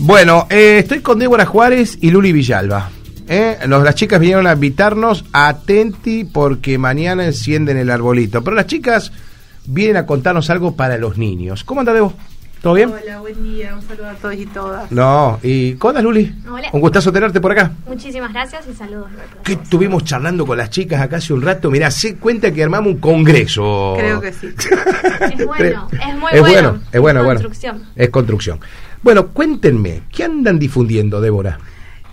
Bueno, eh, estoy con Débora Juárez y Luli Villalba. ¿eh? Los- las chicas vinieron a invitarnos atenti porque mañana encienden el arbolito. Pero las chicas vienen a contarnos algo para los niños. ¿Cómo anda Debo? ¿Todo bien? Hola, buen día, un saludo a todos y todas. No, ¿y cómo andas Luli? Hola. Un gustazo tenerte por acá. Muchísimas gracias y saludos. Que estuvimos charlando con las chicas acá hace un rato. Mirá, se cuenta que armamos un congreso. Creo que sí. Es bueno, es muy es bueno. bueno, es bueno, Es bueno. construcción. Es construcción. Bueno, cuéntenme, ¿qué andan difundiendo, Débora?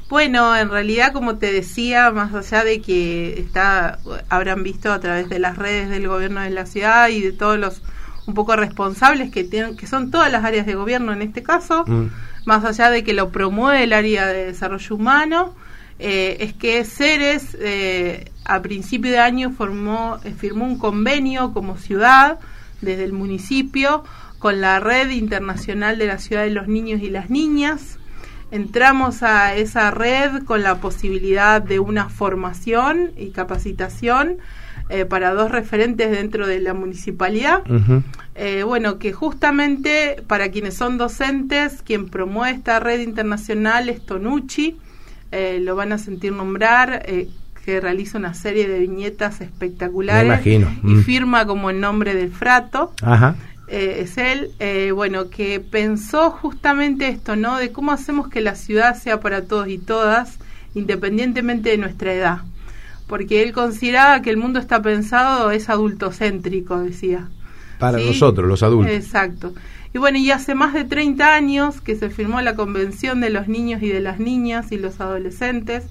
Bueno, en realidad, como te decía, más allá de que está, habrán visto a través de las redes del gobierno de la ciudad y de todos los un poco responsables que tienen, que son todas las áreas de gobierno en este caso, Mm. más allá de que lo promueve el área de desarrollo humano, eh, es que Ceres eh, a principio de año formó, eh, firmó un convenio como ciudad desde el municipio con la red internacional de la ciudad de los niños y las niñas. Entramos a esa red con la posibilidad de una formación y capacitación eh, para dos referentes dentro de la municipalidad. Eh, bueno, que justamente para quienes son docentes, quien promueve esta red internacional es Tonucci, eh, lo van a sentir nombrar, eh, que realiza una serie de viñetas espectaculares Me imagino. y Mm. firma como el nombre del frato. Ajá. Eh, es él, eh, bueno, que pensó justamente esto, ¿no? De cómo hacemos que la ciudad sea para todos y todas, independientemente de nuestra edad. Porque él consideraba que el mundo está pensado, es adultocéntrico, decía. Para ¿sí? nosotros, los adultos. Exacto. Y bueno, y hace más de 30 años que se firmó la Convención de los Niños y de las Niñas y los Adolescentes,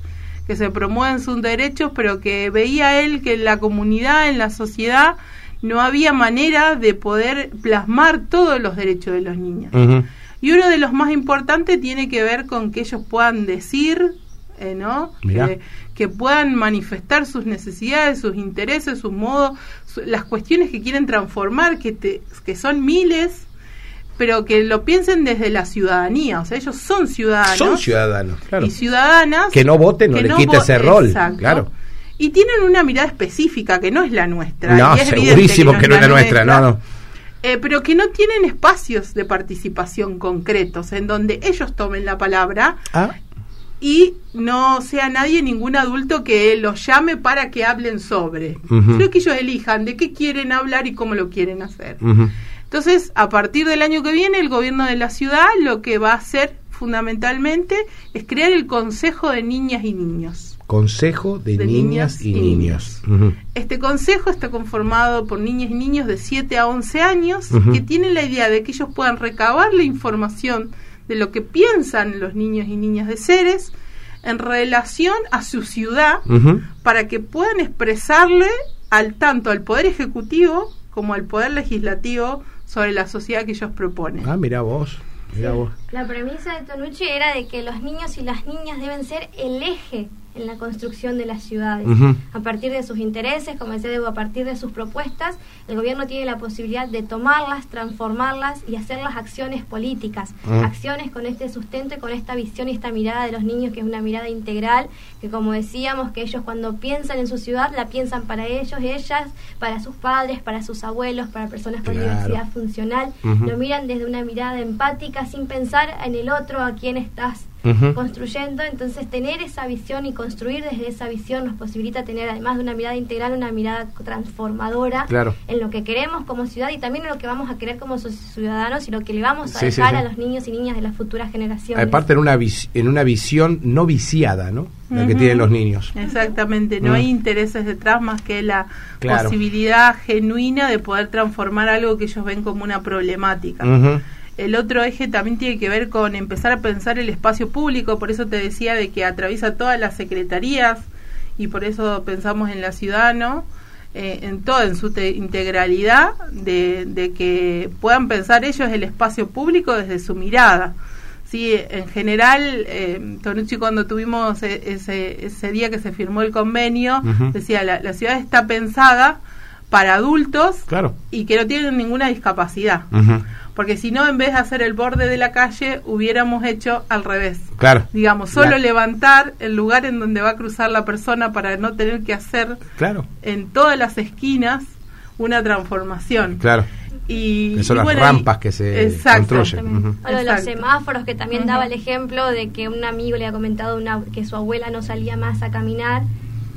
que se promueven sus derechos, pero que veía él que en la comunidad, en la sociedad, no había manera de poder plasmar todos los derechos de los niños. Y uno de los más importantes tiene que ver con que ellos puedan decir, eh, ¿no? Mirá. Que, que puedan manifestar sus necesidades, sus intereses, sus modos, su- las cuestiones que quieren transformar, que, te- que son miles, pero que lo piensen desde la ciudadanía. O sea, ellos son ciudadanos. Son ciudadanos, claro. Y ciudadanas. Que no voten no le ese rol, Exacto. claro. Y tienen una mirada específica que no es la nuestra. No, y es segurísimo que no es la nuestra, no, no. eh, pero que no tienen espacios de participación concretos en donde ellos tomen la palabra Ah, y no sea nadie, ningún adulto que los llame para que hablen sobre. Sino que ellos elijan de qué quieren hablar y cómo lo quieren hacer. Entonces, a partir del año que viene, el gobierno de la ciudad lo que va a hacer fundamentalmente es crear el Consejo de Niñas y Niños. Consejo de, De niñas, niñas y y niños. Este consejo está conformado por niñas y niños de 7 a 11 años que tienen la idea de que ellos puedan recabar la información de lo que piensan los niños y niñas de Ceres en relación a su ciudad para que puedan expresarle al tanto al poder ejecutivo como al poder legislativo sobre la sociedad que ellos proponen. Ah, mira vos. Mira vos. La premisa de Tonucci era de que los niños y las niñas deben ser el eje en la construcción de las ciudades. A partir de sus intereses, como decía Debo, a partir de sus propuestas, el gobierno tiene la posibilidad de tomarlas, transformarlas y hacer las acciones políticas. Acciones con este sustento y con esta visión y esta mirada de los niños, que es una mirada integral, que como decíamos, que ellos cuando piensan en su ciudad, la piensan para ellos, ellas, para sus padres, para sus abuelos, para personas con Claro. diversidad funcional. Lo miran desde una mirada empática, sin pensar en el otro, a quien estás Construyendo. Entonces, tener esa visión y construir desde esa visión nos posibilita tener, además de una mirada integral, una mirada transformadora Claro. en lo que queremos como ciudad y también en lo que vamos a querer como ciudadanos y lo que le vamos a Sí, dejar sí. a los niños y niñas de las futuras generaciones. Aparte en una, vis- en una visión no viciada, ¿no? La que tienen los niños. Exactamente, no hay intereses detrás más que la Claro. posibilidad genuina de poder transformar algo que ellos ven como una problemática. El otro eje también tiene que ver con empezar a pensar el espacio público, por eso te decía de que atraviesa todas las secretarías y por eso pensamos en la ciudadano, eh, en todo, en su te- integralidad, de, de que puedan pensar ellos el espacio público desde su mirada. Sí, en general, eh, Tonucci cuando tuvimos e- ese, ese día que se firmó el convenio, decía, la, la ciudad está pensada para adultos Claro. y que no tienen ninguna discapacidad. Porque si no, en vez de hacer el borde de la calle, hubiéramos hecho al revés. Claro. Digamos, solo levantar el lugar en donde va a cruzar la persona para no tener que hacer Claro. en todas las esquinas una transformación. Claro. Y, Que son y las bueno, rampas y- que se Exacto. construyen. Lo de los semáforos, que también daba el ejemplo de que un amigo le ha comentado una, que su abuela no salía más a caminar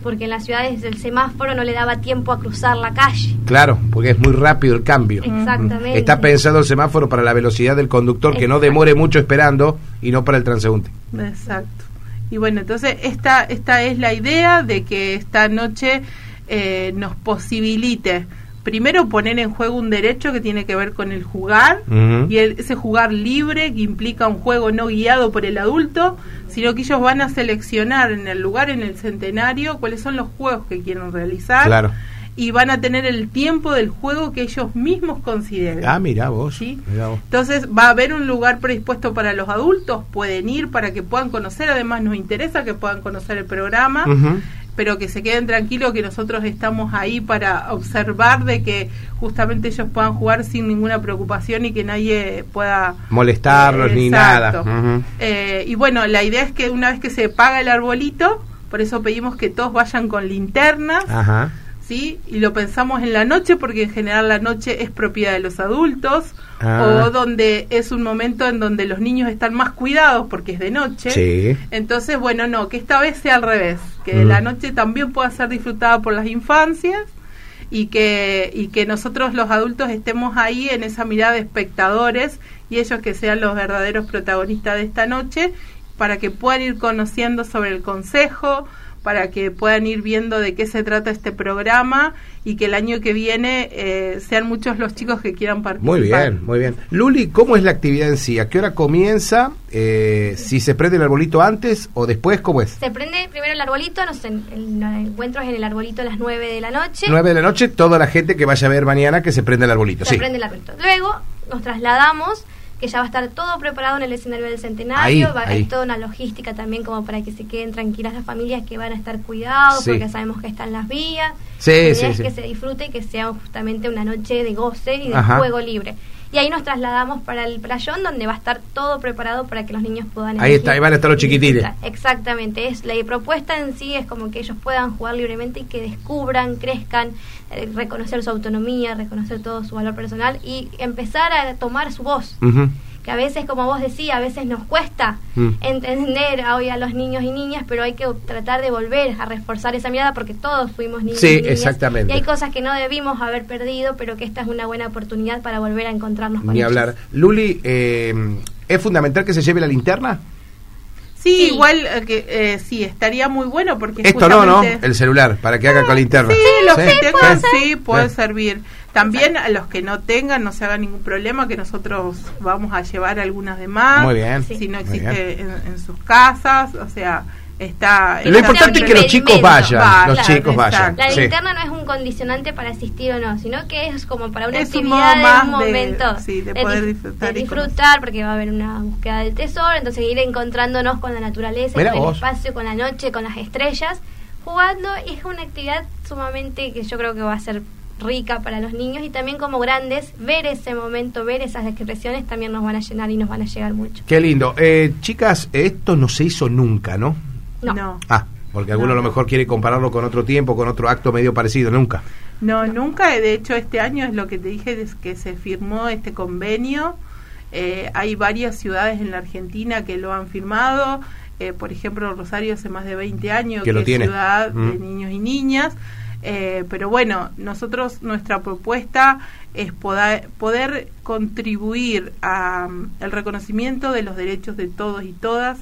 porque en las ciudades el semáforo no le daba tiempo a cruzar la calle. Claro, porque es muy rápido el cambio. Exactamente. Está pensado el semáforo para la velocidad del conductor, que no demore mucho esperando y no para el transeúnte. Exacto. Y bueno, entonces esta, esta es la idea de que esta noche eh, nos posibilite primero poner en juego un derecho que tiene que ver con el jugar y el- ese jugar libre que implica un juego no guiado por el adulto, sino que ellos van a seleccionar en el lugar, en el centenario, cuáles son los juegos que quieren realizar Claro. y van a tener el tiempo del juego que ellos mismos consideren. Ah, mira vos. Sí. mirá vos. Entonces va a haber un lugar predispuesto para los adultos, pueden ir para que puedan conocer, además nos interesa que puedan conocer el programa, Ujú. Pero que se queden tranquilos que nosotros estamos ahí para observar de que justamente ellos puedan jugar sin ninguna preocupación y que nadie pueda Molestarlos Eh, ni nada. Eh, y bueno, la idea es que una vez que se paga el arbolito, por eso pedimos que todos vayan con linternas, Ajá. ¿Sí? Y lo pensamos en la noche porque en general la noche es propiedad de los adultos Ah. o donde es un momento en donde los niños están más cuidados porque es de noche. Sí. Entonces, bueno, no, que esta vez sea al revés, que Mm. la noche también pueda ser disfrutada por las infancias y que y que nosotros los adultos estemos ahí en esa mirada de espectadores y ellos que sean los verdaderos protagonistas de esta noche para que puedan ir conociendo sobre el consejo, para que puedan ir viendo de qué se trata este programa y que el año que viene eh, sean muchos los chicos que quieran participar. Muy bien, muy bien. Luli, ¿cómo es la actividad en sí? ¿A qué hora comienza? Eh, si se prende el arbolito antes o después, ¿cómo es? Se prende primero el arbolito, no sé, el, el encuentro es en el arbolito a las 9 de la noche. 9 de la noche, toda la gente que vaya a ver mañana que se prende el arbolito. se sí. prende el arbolito. Luego nos trasladamos, que ya va a estar todo preparado en el escenario del centenario, Ahí, va a ahí. haber toda una logística también como para que se queden tranquilas las familias que van a estar cuidados, Sí. porque sabemos que están las vías. Sí, La idea sí, es que se disfrute y que sea justamente una noche de goce y de Ajá. juego libre. Y ahí nos trasladamos para el playón donde va a estar todo preparado para que los niños puedan Ahí está, ahí van a estar los chiquitines. Exactamente, es la propuesta en sí es como que ellos puedan jugar libremente y que descubran, crezcan, eh, reconocer su autonomía, reconocer todo su valor personal y empezar a tomar su voz. Ujú. Que a veces, como vos decías, a veces nos cuesta Mm. entender hoy a los niños y niñas, pero hay que tratar de volver a reforzar esa mirada porque todos fuimos niños Sí, y niñas. exactamente. Y hay cosas que no debimos haber perdido, pero que esta es una buena oportunidad para volver a encontrarnos con Ni ellos. hablar. Luli, eh, ¿es fundamental que se lleve la linterna? Sí, Sí. igual eh, que eh, sí, estaría muy bueno porque Esto no, ¿no? El celular, para que haga con linterna. Sí, los Sí, que sí, tengan, sí. sí, puede Sí. servir. También a los que no tengan, no se haga ningún problema, que nosotros vamos a llevar algunas de más. Muy bien. Si no existe en, en sus casas, o sea, está... Lo importante es que los chicos vayan, Va, los claro, chicos vayan. La sí. linterna no es un condicionante para asistir o no, sino que es como para una Es un actividad modo más de un de- momento. sí, de de poder dif- disfrutar de y disfrutar, porque va a haber una búsqueda del tesoro, entonces ir encontrándonos con la naturaleza, Mirá con el espacio, con la noche, con las estrellas, jugando. y Es una actividad sumamente que yo creo que va a ser rica para los niños y también como grandes, ver ese momento, ver esas expresiones también nos van a llenar y nos van a llegar mucho. Qué lindo. Eh, chicas, esto no se hizo nunca, ¿no? No. No. Ah, porque alguno No, a lo mejor quiere compararlo con otro tiempo, con otro acto medio parecido, nunca. No, nunca. De hecho, este año es lo que te dije, es que se firmó este convenio. Eh, hay varias ciudades en la Argentina que lo han firmado. Eh, por ejemplo, Rosario hace más de 20 años Que lo es tiene. ciudad Mm. de niños y niñas. Eh, pero bueno, nosotros, nuestra propuesta es poder, poder contribuir al reconocimiento de los derechos de todos y todas.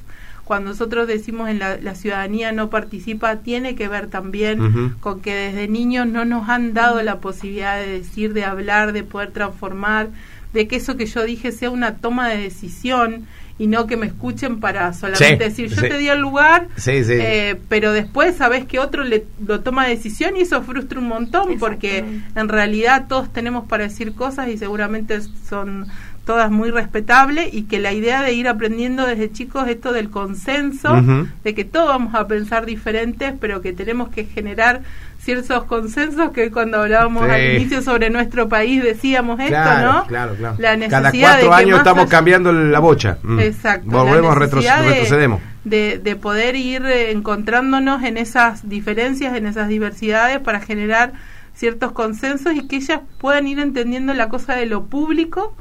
Cuando nosotros decimos en la, la ciudadanía no participa, tiene que ver también con que desde niños no nos han dado la posibilidad de decir, de hablar, de poder transformar, de que eso que yo dije sea una toma de decisión y no que me escuchen para solamente Sí, decir, yo sí. te di el lugar, Sí, sí. eh, pero después sabes que otro le, lo toma decisión y eso frustra un montón porque en realidad todos tenemos para decir cosas y seguramente son todas muy respetables y que la idea de ir aprendiendo desde chicos esto del consenso, de que todos vamos a pensar diferentes, pero que tenemos que generar ciertos consensos que cuando hablábamos Sí. al inicio sobre nuestro país decíamos esto, ¿no? claro, claro. La Cada necesidad de cuatro años estamos cambiando la bocha. Mm. Exacto. Volvemos, la retro- necesidad de- retrocedemos. De, de poder ir eh, encontrándonos en esas diferencias, en esas diversidades para generar ciertos consensos y que ellas puedan ir entendiendo la cosa de lo público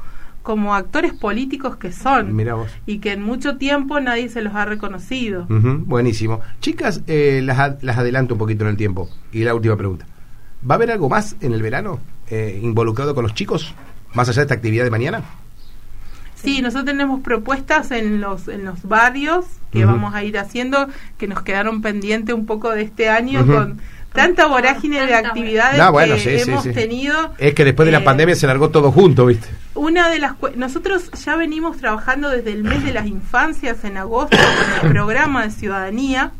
como actores políticos que son Mirá vos. y que en mucho tiempo nadie se los ha reconocido. Ujú, buenísimo. Chicas, eh, las, ad- las adelanto un poquito en el tiempo. Y la última pregunta. ¿Va a haber algo más en el verano eh, involucrado con los chicos? Más allá de esta actividad de mañana. Sí, nosotros tenemos propuestas en los en los barrios que vamos a ir haciendo que nos quedaron pendientes un poco de este año con tanta vorágine de actividades No, bueno, que sí, hemos sí. tenido. Es que después de la Eh, pandemia se largó todo junto, ¿viste? Una de las cue- nosotros ya venimos trabajando desde el mes de las infancias en agosto con el programa de ciudadanía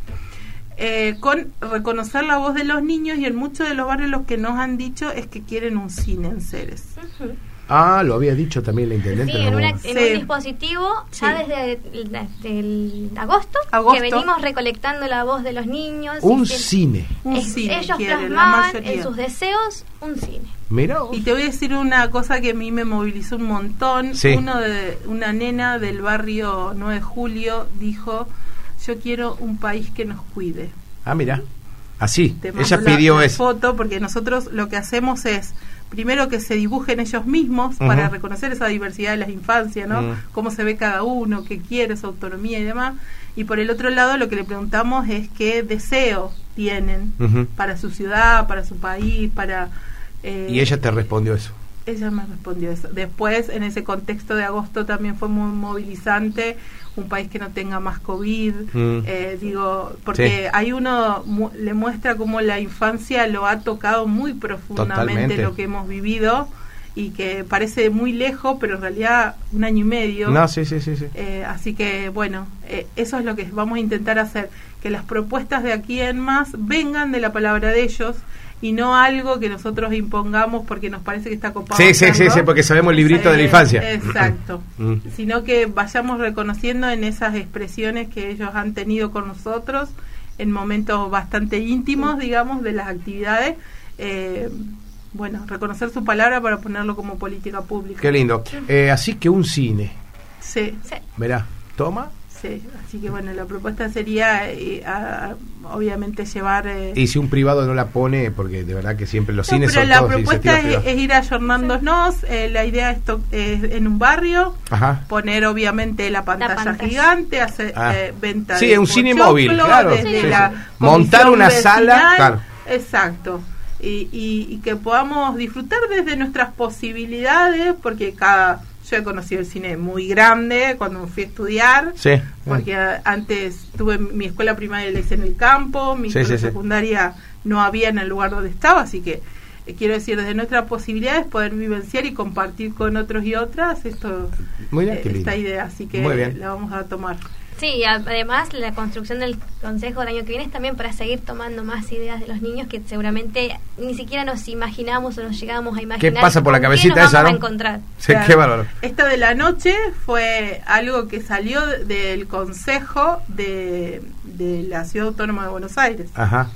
eh, con reconocer la voz de los niños y en muchos de los barrios lo que nos han dicho es que quieren un cine en Ceres. Ujú. Ah, lo había dicho también la intendente. Sí, en una- Sí. un dispositivo Sí. ya desde el, desde el agosto, Agosto. que venimos recolectando la voz de los niños. Un cine. Un es- cine ellos quieren, la plasmaban mayoría. en sus deseos un cine. Mira. vos. Y te voy a decir una cosa que a mí me movilizó un montón. Sí. Uno de, una nena del barrio 9 de julio dijo, yo quiero un país que nos cuide. Ah, mira. Así. Te Ella la- pidió eso. foto porque nosotros lo que hacemos es primero que se dibujen ellos mismos para reconocer esa diversidad de las infancias, ¿no? Mm. Cómo se ve cada uno, qué quiere, su autonomía y demás. Y por el otro lado lo que le preguntamos es qué deseo tienen para su ciudad, para su país, para... eh, Y ella te respondió eso. ella me respondió eso. Después, en ese contexto de agosto, también fue muy movilizante un país que no tenga más COVID. Mm. eh, digo, porque Sí. hay uno mu- le muestra cómo la infancia lo ha tocado muy profundamente Totalmente. lo que hemos vivido y que parece muy lejos, pero en realidad un año y medio. No, sí, sí, sí. sí. Eh, así que bueno, eh, eso es lo que vamos a intentar hacer, que las propuestas de aquí en más vengan de la palabra de ellos y no algo que nosotros impongamos porque nos parece que está copado. Sí, sí, sí, sí, porque sabemos el librito de la Eh, infancia. Exacto. Mm. Sino que vayamos reconociendo en esas expresiones que ellos han tenido con nosotros en momentos bastante íntimos, digamos, de las actividades. eh, bueno, reconocer su palabra para ponerlo como política pública. Qué lindo. Eh, así que un cine. Sí. Sí. Verá, toma. Sí, así que bueno, la propuesta sería eh, a- a- obviamente llevar... eh, Y si un privado no la pone, porque de verdad que siempre los no, cines pero son la todos propuesta es, es ir ayornándonos, eh, la idea es, to- es en un barrio, Ajá. poner obviamente la pantalla, pantalla. gigante, hacer Ah. eh, venta Sí, de un cine móvil, claro. Sí, la sí. Montar una sala, vecinal, claro. Exacto. Y, y- y que podamos disfrutar desde nuestras posibilidades, porque cada... Yo he conocido el cine muy grande cuando me fui a estudiar, Sí. porque antes tuve mi escuela primaria la hice en el campo, mi Sí, escuela sí, secundaria no había en el lugar donde estaba, así que eh, quiero decir, desde nuestras posibilidades poder vivenciar y compartir con otros y otras esto Muy bien, eh, esta idea, así que la vamos a tomar. Sí, y además la construcción del consejo del año que viene es también para seguir tomando más ideas de los niños que seguramente ni siquiera nos imaginamos o nos llegamos a imaginar. ¿Qué pasa por la cabecita nos esa, no? a encontrar. Sí, Claro. qué bárbaro. Esta de la noche fue algo que salió de- del Consejo de, de la Ciudad Autónoma de Buenos Aires. Ajá.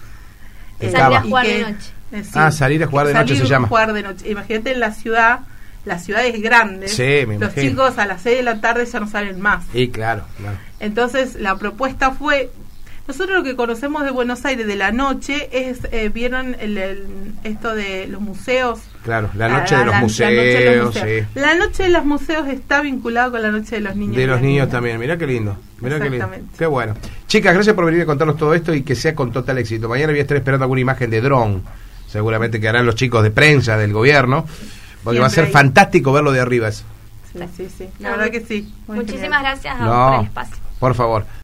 Eh, Salir a jugar de noche. eh, sí, Ah, salir a jugar de noche salir se llama. a jugar de noche. Imagínate en la ciudad, la ciudad es grande. Sí, me Los imagino. chicos a las 6 de la tarde ya no salen más. Y claro, claro. Entonces la propuesta fue, nosotros lo que conocemos de Buenos Aires de la noche es, eh, vieron el, el- esto de los museos. Claro, la Ah, noche de los la- la museos, noche de los sí. museos. La noche de los museos está vinculado con la noche de los niños. De los las niños niñas. también, mirá qué lindo. Mirá qué lindo. Qué bueno. Chicas, gracias por venir a contarnos todo esto y que sea con total éxito. Mañana voy a estar esperando alguna imagen de dron, seguramente que harán los chicos de prensa del gobierno, porque va a ser hay. fantástico verlo de arriba eso. Sí, sí, sí. La No, verdad que sí. Muchísimas genial. gracias a No. vos por el espacio. Por favor.